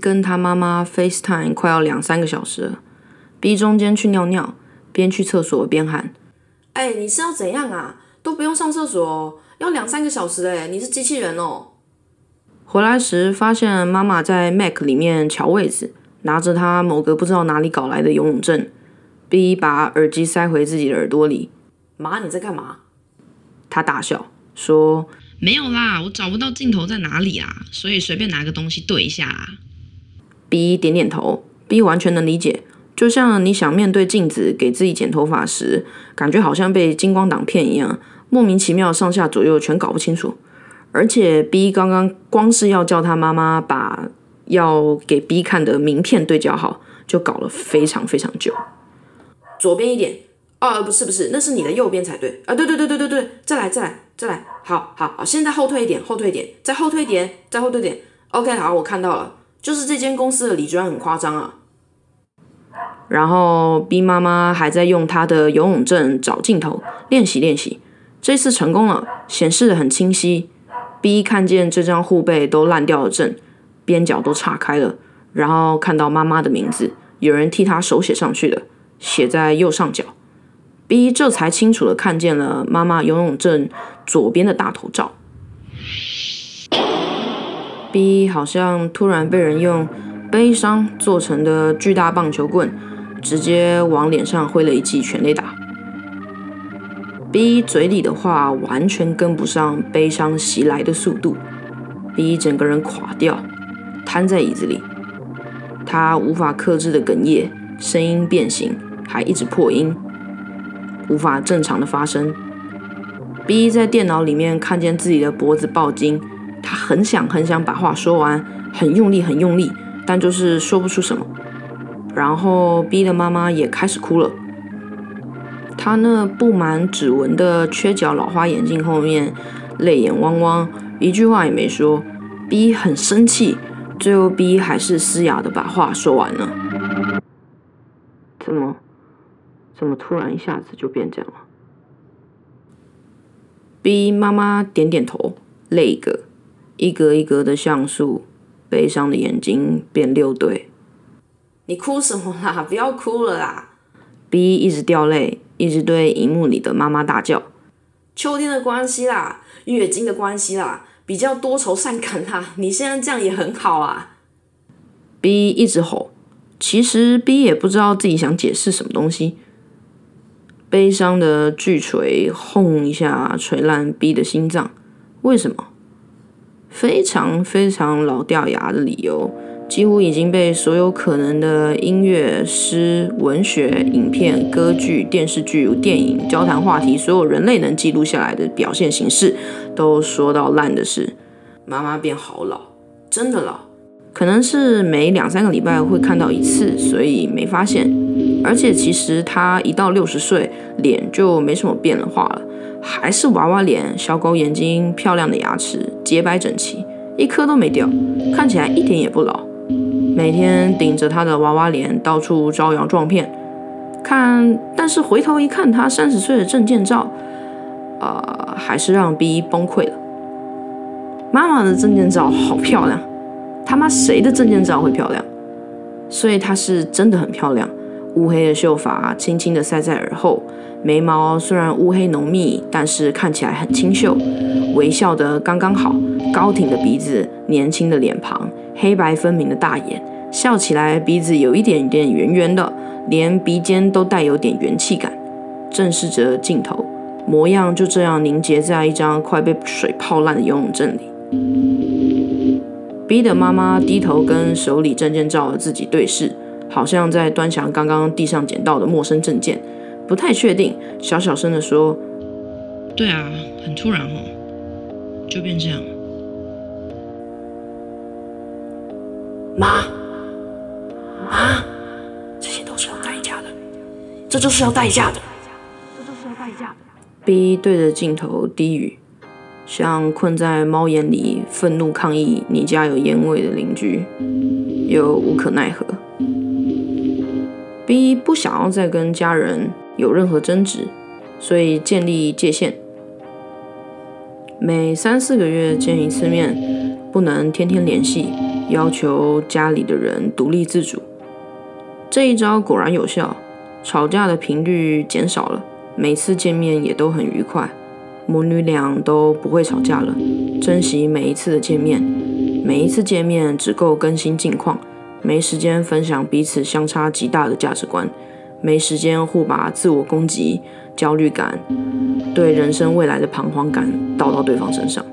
跟他妈妈 FaceTime 快要两三个小时了。B 中间去尿尿，边去厕所边喊：“哎，你是要怎样啊？都不用上厕所，要两三个小时哎，你是机器人哦。”回来时发现妈妈在 Mac 里面瞧位置，拿着他某个不知道哪里搞来的游泳证。B 把耳机塞回自己的耳朵里：“妈，你在干嘛？”他大笑说：“没有啦，我找不到镜头在哪里啊，所以随便拿个东西对一下。”B 点点头，B 完全能理解。就像你想面对镜子给自己剪头发时，感觉好像被金光挡骗一样，莫名其妙上下左右全搞不清楚。而且 B 刚刚光是要叫他妈妈把要给 B 看的名片对焦好，就搞了非常非常久。左边一点，哦，不是不是，那是你的右边才对啊！对对对对对对，再来再来再来，好好好，现在后退一点，后退一点，再后退一点，再后退点。OK，好，我看到了，就是这间公司的李专很夸张啊。然后 B 妈妈还在用她的游泳证找镜头练习练习，这次成功了，显示的很清晰。B 看见这张护背都烂掉了证，边角都岔开了，然后看到妈妈的名字，有人替她手写上去的，写在右上角。B 这才清楚的看见了妈妈游泳证左边的大头照。B 好像突然被人用悲伤做成的巨大棒球棍。直接往脸上挥了一记全垒打。B 嘴里的话完全跟不上悲伤袭来的速度，B 整个人垮掉，瘫在椅子里。他无法克制的哽咽，声音变形，还一直破音，无法正常的发声。B 在电脑里面看见自己的脖子爆筋，他很想很想把话说完，很用力很用力，但就是说不出什么。然后 B 的妈妈也开始哭了，她那布满指纹的缺角老花眼镜后面泪眼汪汪，一句话也没说。B 很生气，最后 B 还是嘶哑的把话说完了。怎么，怎么突然一下子就变这样了？B 妈妈点点头，泪个，一格一格的像素，悲伤的眼睛变六对。你哭什么啦？不要哭了啦！B 一直掉泪，一直对荧幕里的妈妈大叫：“秋天的关系啦，月经的关系啦，比较多愁善感啦。你现在这样也很好啊。”B 一直吼，其实 B 也不知道自己想解释什么东西。悲伤的巨锤轰一下锤烂 B 的心脏，为什么？非常非常老掉牙的理由。几乎已经被所有可能的音乐、诗、文学、影片、歌剧、电视剧、电影、交谈话题，所有人类能记录下来的表现形式，都说到烂的是，妈妈变好老，真的老，可能是每两三个礼拜会看到一次，所以没发现。而且其实她一到六十岁，脸就没什么变化了，还是娃娃脸、小狗眼睛、漂亮的牙齿、洁白整齐，一颗都没掉，看起来一点也不老。每天顶着他的娃娃脸到处招摇撞骗，看，但是回头一看，他三十岁的证件照，啊，还是让 B 崩溃了。妈妈的证件照好漂亮，他妈谁的证件照会漂亮？所以她是真的很漂亮，乌黑的秀发轻轻的塞在耳后，眉毛虽然乌黑浓密，但是看起来很清秀，微笑的刚刚好，高挺的鼻子，年轻的脸庞。黑白分明的大眼，笑起来鼻子有一点点圆圆的，连鼻尖都带有点元气感，正视着镜头，模样就这样凝结在一张快被水泡烂的游泳证里。B 的妈妈低头跟手里证件照的自己对视，好像在端详刚刚地上捡到的陌生证件，不太确定，小小声的说：“对啊，很突然哦，就变这样。”妈，妈，这些都是要代价的，这就是要代价的，这就是要代价的。B 对着镜头低语，像困在猫眼里愤怒抗议你家有烟味的邻居，又无可奈何。B 不想要再跟家人有任何争执，所以建立界限，每三四个月见一次面，不能天天联系。要求家里的人独立自主。这一招果然有效，吵架的频率减少了，每次见面也都很愉快，母女俩都不会吵架了，珍惜每一次的见面，每一次见面只够更新近况，没时间分享彼此相差极大的价值观，没时间互把自我攻击、焦虑感、对人生未来的彷徨感倒到对方身上。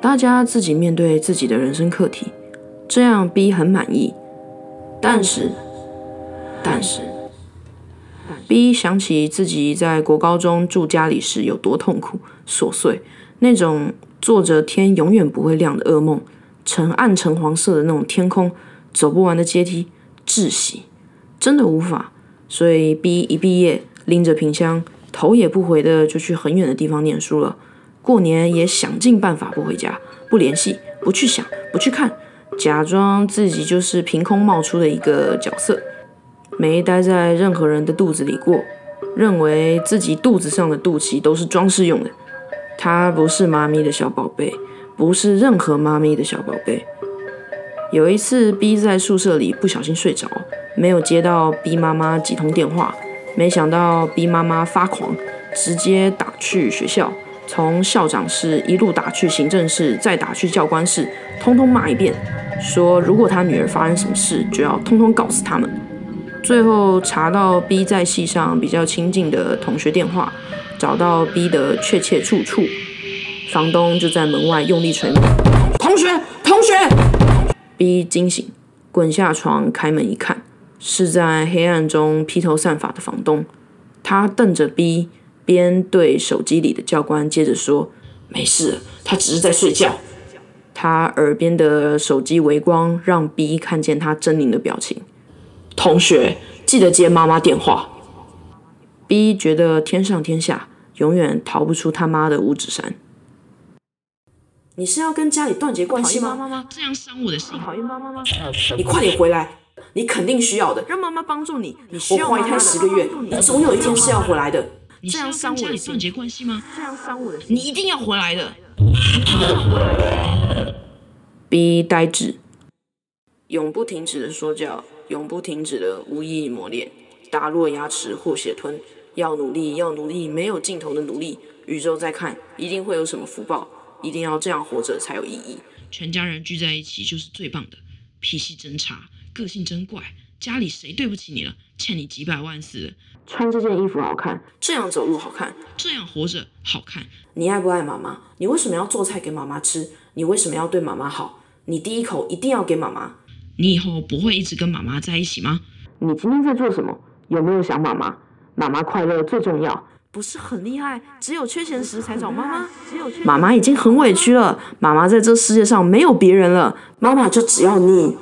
大家自己面对自己的人生课题，这样 B 很满意。但是，但是，B 想起自己在国高中住家里时有多痛苦、琐碎，那种做着天永远不会亮的噩梦，呈暗橙黄色的那种天空，走不完的阶梯，窒息，真的无法。所以 B 一毕业，拎着瓶箱，头也不回的就去很远的地方念书了。过年也想尽办法不回家、不联系、不去想、不去看，假装自己就是凭空冒出的一个角色，没待在任何人的肚子里过，认为自己肚子上的肚脐都是装饰用的。他不是妈咪的小宝贝，不是任何妈咪的小宝贝。有一次，B 在宿舍里不小心睡着，没有接到 B 妈妈几通电话，没想到 B 妈妈发狂，直接打去学校。从校长室一路打去行政室，再打去教官室，通通骂一遍，说如果他女儿发生什么事，就要通通告死他们。最后查到 B 在系上比较亲近的同学电话，找到 B 的确切住处，房东就在门外用力捶门。同学，同学！B 惊醒，滚下床，开门一看，是在黑暗中披头散发的房东。他瞪着 B。边对手机里的教官接着说：“没事，他只是在睡觉。”他耳边的手机微光让 B 看见他狰狞的表情。同学，记得接妈妈电话。B 觉得天上天下永远逃不出他妈的五指山。你是要跟家里断绝关系吗？妈妈这样伤我的心。讨厌妈妈吗？你快点回来，你肯定需要的。让妈妈帮助你。你需我怀胎十个月，你总有一天是要回来的。你是要跟家里断绝关系吗？这样伤我的心。你一定要回来的。B 呆滞，永不停止的说教，永不停止的无意义磨练，打落牙齿或血吞，要努力，要努力，没有尽头的努力。宇宙在看，一定会有什么福报，一定要这样活着才有意义。全家人聚在一起就是最棒的。脾气真差，个性真怪，家里谁对不起你了？欠你几百万似的。穿这件衣服好看，这样走路好看，这样活着好看。你爱不爱妈妈？你为什么要做菜给妈妈吃？你为什么要对妈妈好？你第一口一定要给妈妈。你以后不会一直跟妈妈在一起吗？你今天在做什么？有没有想妈妈？妈妈快乐最重要。不是很厉害，只有缺钱时才找妈妈。只有妈妈已经很委屈了，妈妈在这世界上没有别人了，妈妈就只要你。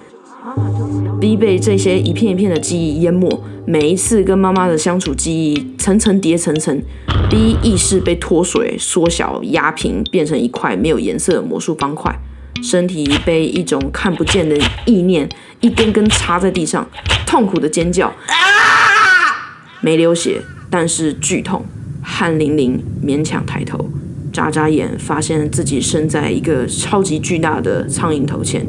B 被这些一片一片的记忆淹没，每一次跟妈妈的相处记忆层层叠层层，B 意识被脱水、缩小、压平，变成一块没有颜色的魔术方块，身体被一种看不见的意念一根根插在地上，痛苦的尖叫，没流血，但是剧痛，汗淋淋，勉强抬头，眨眨眼，发现自己身在一个超级巨大的苍蝇头前。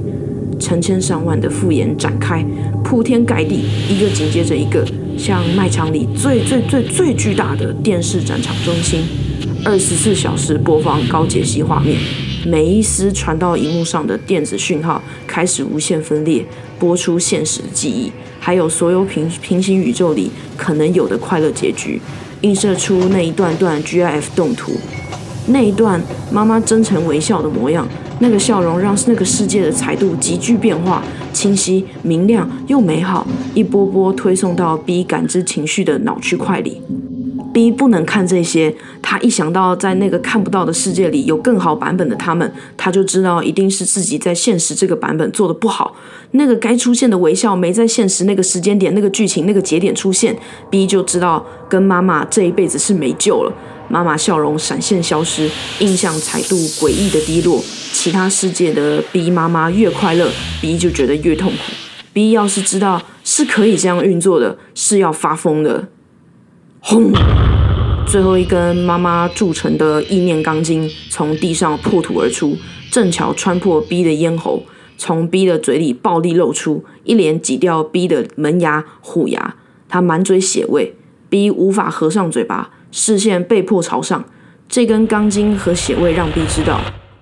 成千上万的复眼展开，铺天盖地，一个紧接着一个，像卖场里最最最最巨大的电视展场中心，二十四小时播放高解析画面，每一丝传到荧幕上的电子讯号开始无限分裂，播出现实记忆，还有所有平平行宇宙里可能有的快乐结局，映射出那一段段 GIF 动图，那一段妈妈真诚微笑的模样。那个笑容让那个世界的彩度急剧变化，清晰、明亮又美好，一波波推送到 B 感知情绪的脑区块里。B 不能看这些，他一想到在那个看不到的世界里有更好版本的他们，他就知道一定是自己在现实这个版本做的不好。那个该出现的微笑没在现实那个时间点、那个剧情、那个节点出现，B 就知道跟妈妈这一辈子是没救了。妈妈笑容闪现消失，印象彩度诡异的低落。其他世界的 B 妈妈越快乐，B 就觉得越痛苦。B 要是知道是可以这样运作的，是要发疯的。轰！最后一根妈妈铸成的意念钢筋从地上破土而出，正巧穿破 B 的咽喉，从 B 的嘴里暴力露出，一连挤掉 B 的门牙、虎牙，他满嘴血味，B 无法合上嘴巴，视线被迫朝上。这根钢筋和血味让 B 知道，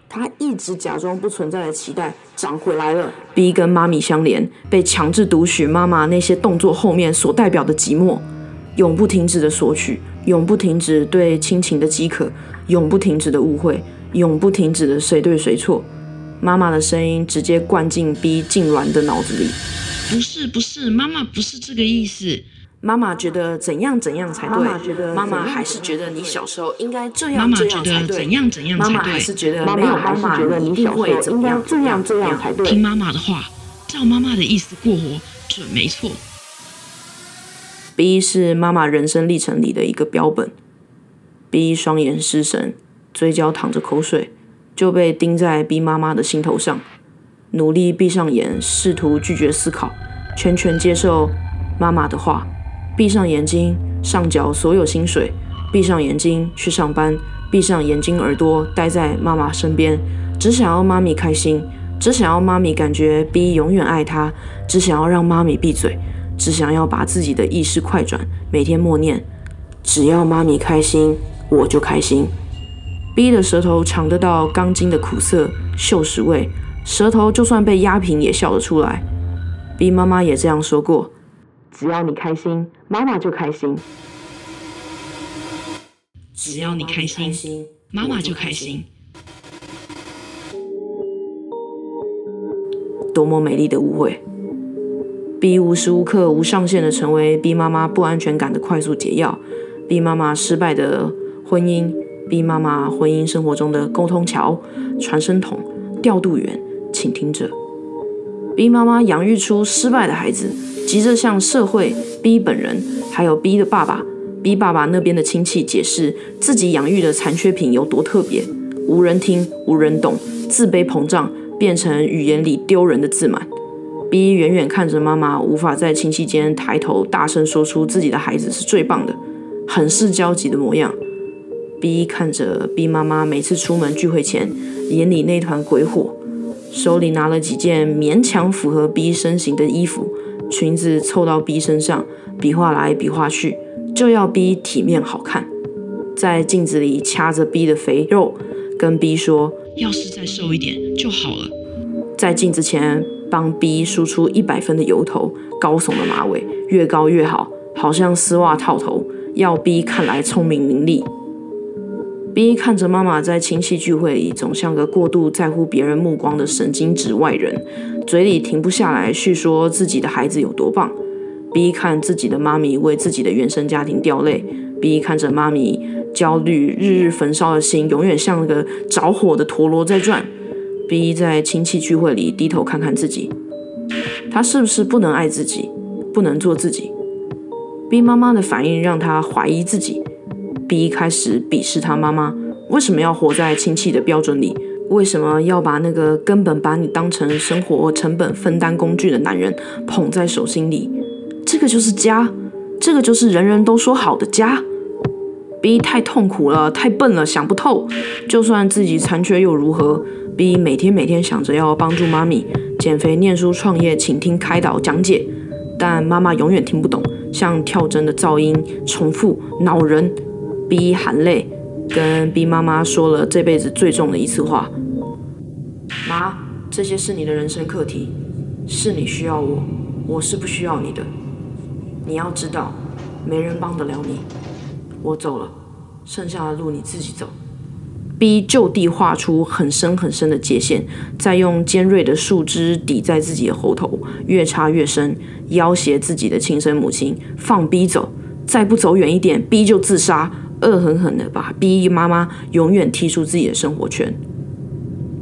他一直假装不存在的期待长回来了。B 跟妈咪相连，被强制读取妈妈那些动作后面所代表的寂寞，永不停止的索取，永不停止对亲情的饥渴，永不停止的误会，永不停止的谁对谁错。妈妈的声音直接灌进 B 痉挛的脑子里。不是不是，妈妈不是这个意思。妈妈觉得怎样怎样才对，妈妈觉得妈妈还是觉得你小时候应该这妈妈样这觉得样才对，怎样怎样妈妈才对。还是觉得妈没有妈妈妈还是觉得一定你小时候会怎么样应该这样这样才对。听妈妈的话，照妈妈的意思过活，准没错。B 是妈妈人生历程里的一个标本。B 双眼失神，嘴角淌着口水，就被钉在 B 妈妈的心头上。努力闭上眼，试图拒绝思考，全权接受妈妈的话。闭上眼睛，上缴所有薪水；闭上眼睛去上班；闭上眼睛耳朵，待在妈妈身边，只想要妈咪开心，只想要妈咪感觉 B 永远爱她，只想要让妈咪闭嘴。只想要把自己的意识快转，每天默念：只要妈咪开心，我就开心。B 的舌头尝得到钢筋的苦涩、锈蚀味，舌头就算被压平也笑得出来。B 妈妈也这样说过：只要你开心，妈妈就开心。只要你开心，妈妈就开心。多么美丽的误会！B 无时无刻无上限的成为 B 妈妈不安全感的快速解药，B 妈妈失败的婚姻，B 妈妈婚姻生活中的沟通桥、传声筒、调度员、倾听者。B 妈妈养育出失败的孩子，急着向社会、B 本人还有 B 的爸爸、B 爸爸那边的亲戚解释自己养育的残缺品有多特别，无人听，无人懂，自卑膨胀。变成语言里丢人的自满。B 远远看着妈妈，无法在亲戚间抬头大声说出自己的孩子是最棒的，很是焦急的模样。B 看着 B 妈妈每次出门聚会前，眼里那团鬼火，手里拿了几件勉强符合 B 身形的衣服，裙子凑到 B 身上，比划来比划去，就要 B 体面好看。在镜子里掐着 B 的肥肉，跟 B 说。要是再瘦一点就好了。在镜子前帮 B 梳出一百分的油头，高耸的马尾，越高越好，好像丝袜套头，要 B 看来聪明伶俐。B 看着妈妈在亲戚聚会里总像个过度在乎别人目光的神经质外人，嘴里停不下来叙说自己的孩子有多棒。B 看自己的妈咪为自己的原生家庭掉泪，B 看着妈咪。焦虑日日焚烧的心，永远像个着火的陀螺在转。B 在亲戚聚会里低头看看自己，他是不是不能爱自己，不能做自己？B 妈妈的反应让他怀疑自己。B 开始鄙视他妈妈，为什么要活在亲戚的标准里？为什么要把那个根本把你当成生活成本分担工具的男人捧在手心里？这个就是家，这个就是人人都说好的家。B 太痛苦了，太笨了，想不透。就算自己残缺又如何？B 每天每天想着要帮助妈咪减肥、念书、创业、请听、开导、讲解，但妈妈永远听不懂，像跳针的噪音，重复恼人。B 含泪跟 B 妈妈说了这辈子最重的一次话：妈，这些是你的人生课题，是你需要我，我是不需要你的。你要知道，没人帮得了你。我走了，剩下的路你自己走。B 就地画出很深很深的界限，再用尖锐的树枝抵在自己的喉头，越插越深，要挟自己的亲生母亲放 B 走，再不走远一点，B 就自杀，恶狠狠的把 B 妈妈永远踢出自己的生活圈。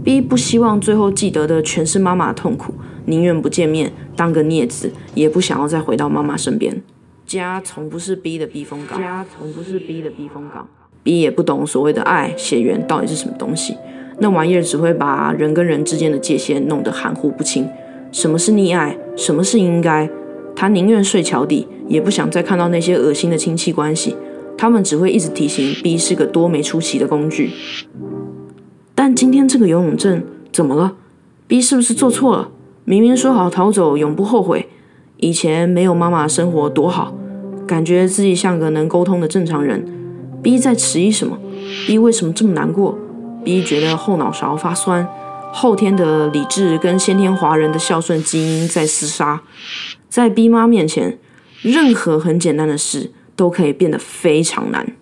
B 不希望最后记得的全是妈妈的痛苦，宁愿不见面，当个孽子，也不想要再回到妈妈身边。家从不是 B 的避风港，家从不是 B 的避风港。B 也不懂所谓的爱、血缘到底是什么东西，那玩意儿只会把人跟人之间的界限弄得含糊不清。什么是溺爱？什么是应该？他宁愿睡桥底，也不想再看到那些恶心的亲戚关系。他们只会一直提醒 B 是个多没出息的工具。但今天这个游泳证怎么了 B 是不是做错了？明明说好逃走，永不后悔。以前没有妈妈，生活多好，感觉自己像个能沟通的正常人。B 在迟疑什么？B 为什么这么难过？B 觉得后脑勺发酸，后天的理智跟先天华人的孝顺基因在厮杀。在 B 妈面前，任何很简单的事都可以变得非常难。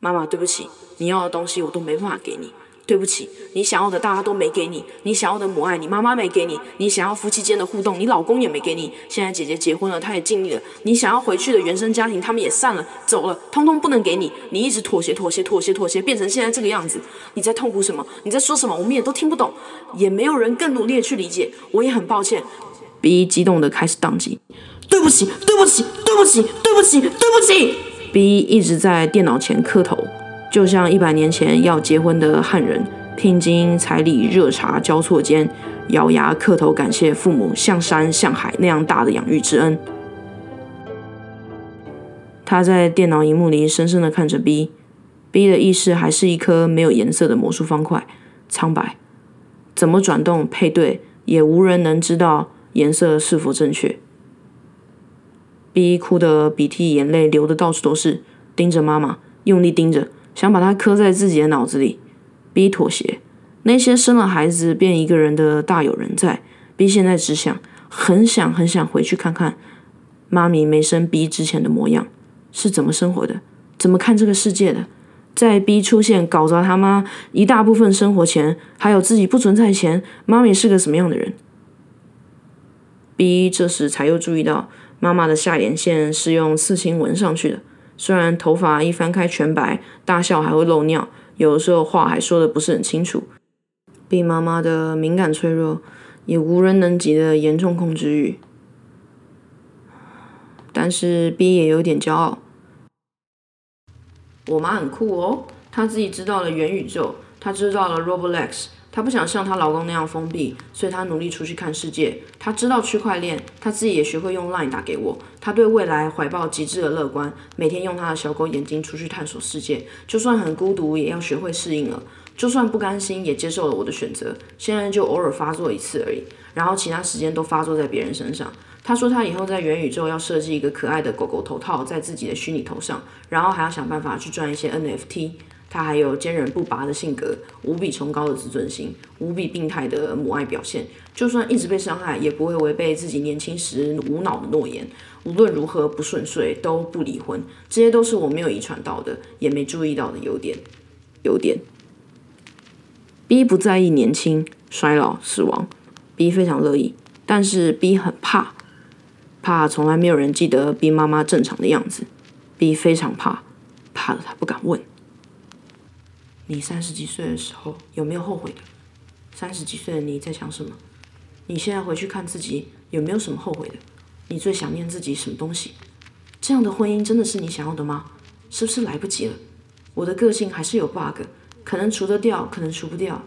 妈妈，对不起，你要的东西我都没办法给你。对不起，你想要的大家都没给你，你想要的母爱，你妈妈没给你，你想要夫妻间的互动，你老公也没给你。现在姐姐结婚了，她也尽力了，你想要回去的原生家庭，他们也散了，走了，通通不能给你。你一直妥协，妥协，妥协，妥协，变成现在这个样子。你在痛苦什么？你在说什么？我们也都听不懂，也没有人更努力的去理解。我也很抱歉。B 激动的开始宕机。对不起，对不起，对不起，对不起，对不起。B 一直在电脑前磕头。就像一百年前要结婚的汉人，聘金、彩礼、热茶交错间，咬牙磕头感谢父母像山像海那样大的养育之恩。他在电脑荧幕里深深的看着 B，B 的意识还是一颗没有颜色的魔术方块，苍白，怎么转动配对也无人能知道颜色是否正确。B 哭得鼻涕眼泪流的到处都是，盯着妈妈，用力盯着。想把它刻在自己的脑子里。B 妥协，那些生了孩子变一个人的大有人在。B 现在只想，很想很想回去看看妈咪没生 B 之前的模样，是怎么生活的，怎么看这个世界的。在 B 出现搞砸他妈一大部分生活前，还有自己不存在前，妈咪是个什么样的人？B 这时才又注意到，妈妈的下眼线是用刺青纹上去的。虽然头发一翻开全白，大笑还会漏尿，有的时候话还说的不是很清楚。B 妈妈的敏感脆弱，也无人能及的严重控制欲。但是 B 也有点骄傲。我妈很酷哦，她自己知道了元宇宙，她知道了 Roblox。她不想像她老公那样封闭，所以她努力出去看世界。她知道区块链，她自己也学会用 Line 打给我。她对未来怀抱极致的乐观，每天用她的小狗眼睛出去探索世界。就算很孤独，也要学会适应了。就算不甘心，也接受了我的选择。现在就偶尔发作一次而已，然后其他时间都发作在别人身上。她说她以后在元宇宙要设计一个可爱的狗狗头套在自己的虚拟头上，然后还要想办法去赚一些 NFT。他还有坚韧不拔的性格，无比崇高的自尊心，无比病态的母爱表现。就算一直被伤害，也不会违背自己年轻时无脑的诺言。无论如何不顺遂，都不离婚。这些都是我没有遗传到的，也没注意到的优点。优点。B 不在意年轻、衰老、死亡。B 非常乐意，但是 B 很怕，怕从来没有人记得 B 妈妈正常的样子。B 非常怕，怕的他不敢问。你三十几岁的时候有没有后悔的？三十几岁的你在想什么？你现在回去看自己有没有什么后悔的？你最想念自己什么东西？这样的婚姻真的是你想要的吗？是不是来不及了？我的个性还是有 bug，可能除得掉，可能除不掉。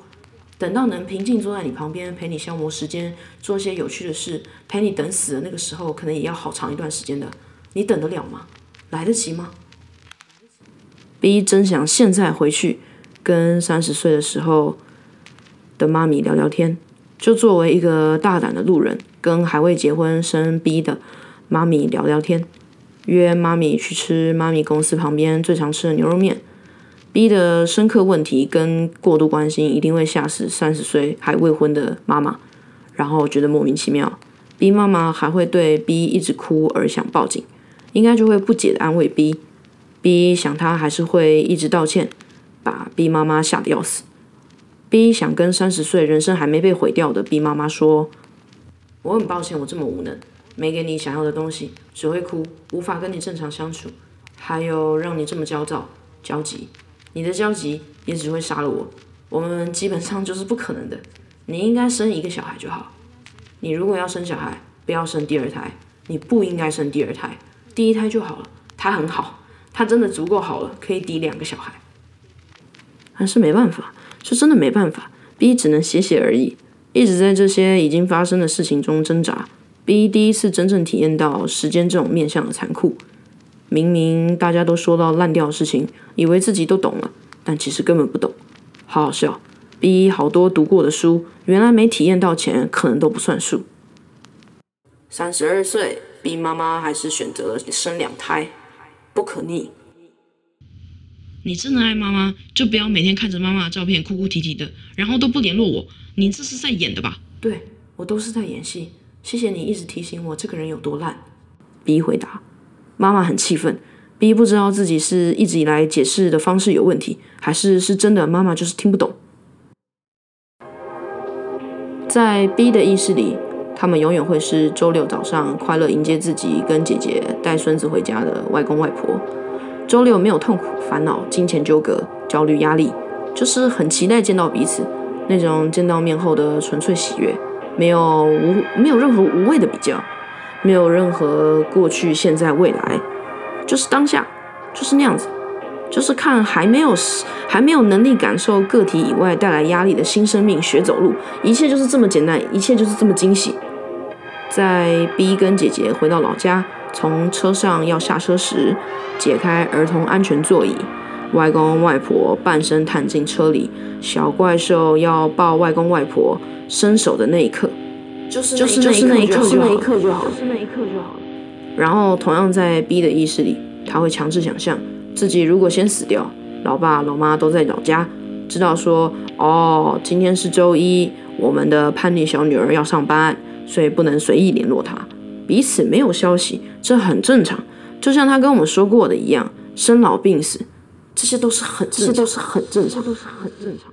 等到能平静坐在你旁边陪你消磨时间，做一些有趣的事，陪你等死的那个时候，可能也要好长一段时间的。你等得了吗？来得及吗？B 真想现在回去。跟三十岁的时候的妈咪聊聊天，就作为一个大胆的路人，跟还未结婚生 B 的妈咪聊聊天，约妈咪去吃妈咪公司旁边最常吃的牛肉面。B 的深刻问题跟过度关心一定会吓死三十岁还未婚的妈妈，然后觉得莫名其妙。B 妈妈还会对 B 一直哭而想报警，应该就会不解的安慰 B。B 想他还是会一直道歉。把 B 妈妈吓得要死。B 想跟三十岁人生还没被毁掉的 B 妈妈说：“我很抱歉，我这么无能，没给你想要的东西，只会哭，无法跟你正常相处，还有让你这么焦躁、焦急。你的焦急也只会杀了我。我们基本上就是不可能的。你应该生一个小孩就好。你如果要生小孩，不要生第二胎。你不应该生第二胎，第一胎就好了。他很好，他真的足够好了，可以抵两个小孩。”还是没办法，是真的没办法。B 只能写写而已，一直在这些已经发生的事情中挣扎。B 第一次真正体验到时间这种面向的残酷。明明大家都说到烂掉的事情，以为自己都懂了，但其实根本不懂。好好笑。B 好多读过的书，原来没体验到前，可能都不算数。三十二岁，B 妈妈还是选择了生两胎，不可逆。你真的爱妈妈，就不要每天看着妈妈的照片哭哭啼啼的，然后都不联络我。你这是在演的吧？对我都是在演戏。谢谢你一直提醒我这个人有多烂。B 回答，妈妈很气愤。B 不知道自己是一直以来解释的方式有问题，还是是真的妈妈就是听不懂。在 B 的意识里，他们永远会是周六早上快乐迎接自己跟姐姐带孙子回家的外公外婆。周六没有痛苦、烦恼、金钱纠葛、焦虑、压力，就是很期待见到彼此那种见到面后的纯粹喜悦，没有无没有任何无谓的比较，没有任何过去、现在、未来，就是当下，就是那样子。就是看还没有还没有能力感受个体以外带来压力的新生命学走路，一切就是这么简单，一切就是这么惊喜。在 B 跟姐姐回到老家，从车上要下车时，解开儿童安全座椅，外公外婆半身探进车里，小怪兽要抱外公外婆，伸手的那一刻，就是就是就是那一刻就是那一刻就好，就是那一刻就好了。然后同样在 B 的意识里，他会强制想象。自己如果先死掉，老爸老妈都在老家，知道说哦，今天是周一，我们的叛逆小女儿要上班，所以不能随意联络她，彼此没有消息，这很正常。就像他跟我们说过的一样，生老病死，这些都是很这些都是很正常，都是很正常。